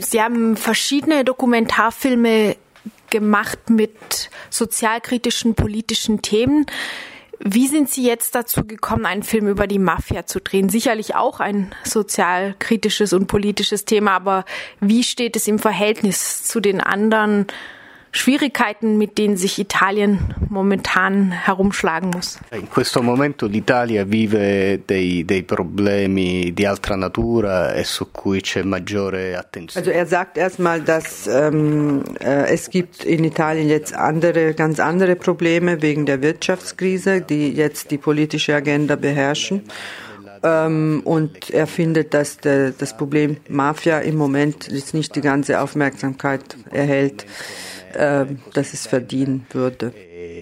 Sie haben verschiedene Dokumentarfilme gemacht mit sozialkritischen politischen Themen. Wie sind Sie jetzt dazu gekommen, einen Film über die Mafia zu drehen? Sicherlich auch ein sozialkritisches und politisches Thema, aber wie steht es im Verhältnis zu den anderen Schwierigkeiten, mit denen sich Italien momentan herumschlagen muss? In questo momento l'Italia vive dei, dei problemi di altra natura e su cui c'è maggiore attenzione. Also er sagt erstmal, dass ähm, äh, es gibt in Italien jetzt andere, ganz andere Probleme wegen der Wirtschaftskrise, die jetzt die politische Agenda beherrschen. Ähm, und er findet, dass der, das Problem Mafia im Moment jetzt nicht die ganze Aufmerksamkeit erhält eh, das es verdienen würde.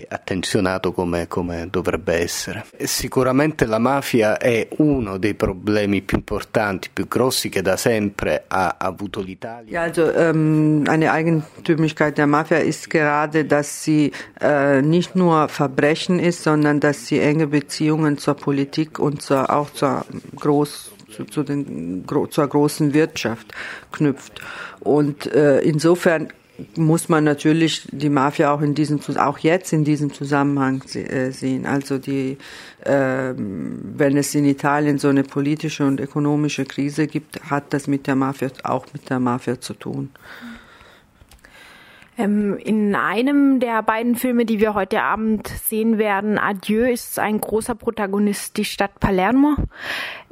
attenzionato come, come, dovrebbe essere. Sicuramente la mafia è uno dei problemi più importanti, più grossi che da sempre ha avuto l'Italia. Ja, also ähm, eine Eigentümlichkeit der Mafia ist gerade, dass sie äh, nicht nur Verbrechen ist, sondern dass sie enge Beziehungen zur Politik und zur, auch zur Groß zu, zu den, zur großen Wirtschaft knüpft. Und äh, insofern muss man natürlich die Mafia auch in diesem auch jetzt in diesem Zusammenhang äh, sehen. Also die, äh, wenn es in Italien so eine politische und ökonomische Krise gibt, hat das mit der Mafia auch mit der Mafia zu tun. Ähm, in einem der beiden Filme, die wir heute Abend sehen werden, Adieu, ist ein großer Protagonist die Stadt Palermo.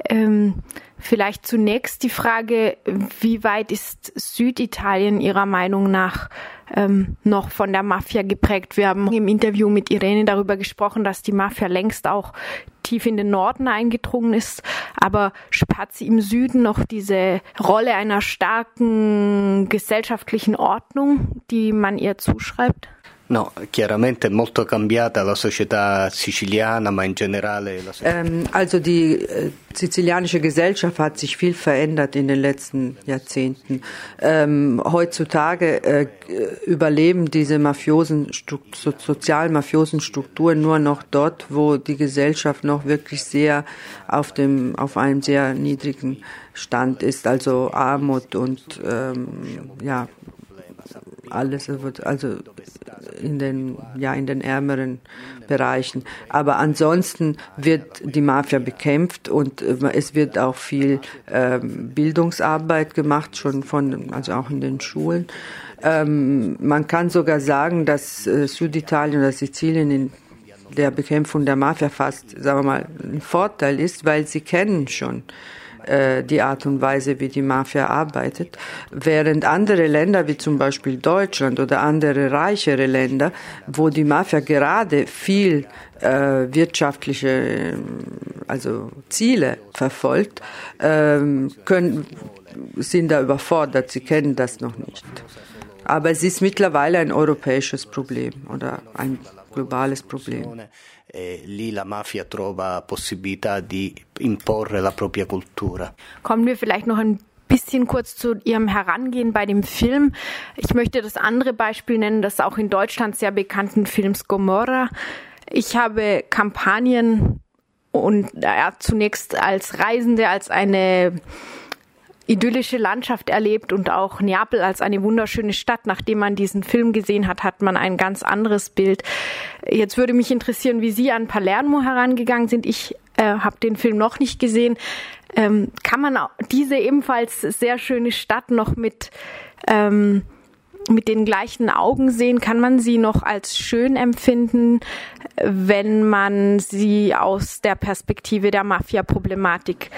Ähm, Vielleicht zunächst die Frage, wie weit ist Süditalien Ihrer Meinung nach ähm, noch von der Mafia geprägt? Wir haben im Interview mit Irene darüber gesprochen, dass die Mafia längst auch tief in den Norden eingedrungen ist, aber hat sie im Süden noch diese Rolle einer starken gesellschaftlichen Ordnung, die man ihr zuschreibt? No, chiaramente è molto cambiata la società siciliana, ma in generale la ähm, Also die äh, sizilianische Gesellschaft hat sich viel verändert in den letzten Jahrzehnten. Ähm, heutzutage äh, überleben diese mafiosen, so, sozial-mafiosen Strukturen nur noch dort, wo die Gesellschaft noch wirklich sehr auf dem, auf einem sehr niedrigen Stand ist, also Armut und ähm, ja alles wird also in den ja in den ärmeren Bereichen. Aber ansonsten wird die Mafia bekämpft und äh, es wird auch viel ähm, Bildungsarbeit gemacht schon von also auch in den Schulen. Ähm, man kann sogar sagen, dass äh, Süditalien oder Sizilien in der Bekämpfung der Mafia fast, sagen wir mal, ein Vorteil ist, weil sie kennen schon äh, die Art und Weise, wie die Mafia arbeitet, während andere Länder wie zum Beispiel Deutschland oder andere reichere Länder, wo die Mafia gerade viel äh, wirtschaftliche also Ziele verfolgt, äh, können, sind da überfordert, sie kennen das noch nicht. Aber es ist mittlerweile ein europäisches Problem oder ein globales Problem. E lì la mafia trova possibilità di imporre la propria cultura. Kommen wir vielleicht noch ein bisschen kurz zu Ihrem Herangehen bei dem Film. Ich möchte das andere Beispiel nennen, das auch in Deutschland sehr bekannten Films Gomorra. Ich habe Kampagnen und ja, zunächst als Reisende, als eine idyllische Landschaft erlebt und auch Neapel als eine wunderschöne Stadt. Nachdem man diesen Film gesehen hat, hat man ein ganz anderes Bild. Jetzt würde mich interessieren, wie Sie an Palermo herangegangen sind. Ich äh, habe den Film noch nicht gesehen. Ähm, kann man diese ebenfalls sehr schöne Stadt noch mit ähm, mit den gleichen Augen sehen? Kann man sie noch als schön empfinden, wenn man sie aus der Perspektive der Mafia-Problematik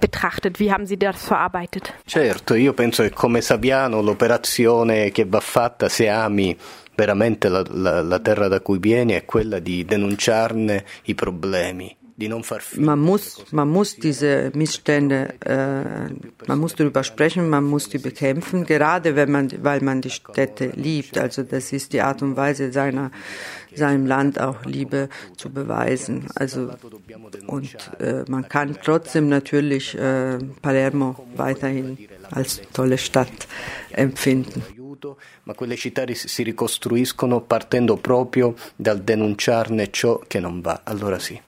betrachtet? Wie haben Sie das verarbeitet? Certo, io penso che come Saviano l'operazione che va fatta se ami veramente la, la, la terra da cui vieni è quella di denunciarne i problemi. Man muss, man muss diese Missstände, äh, man muss darüber sprechen, man muss die bekämpfen, gerade wenn man, weil man die Städte liebt. Also das ist die Art und Weise seiner, seinem Land auch Liebe zu beweisen. Also und äh, man kann trotzdem natürlich äh, Palermo weiterhin als tolle Stadt empfinden. Ma quelle città si ricostruiscono partendo proprio dal denunciarne ciò che non va. Allora sì.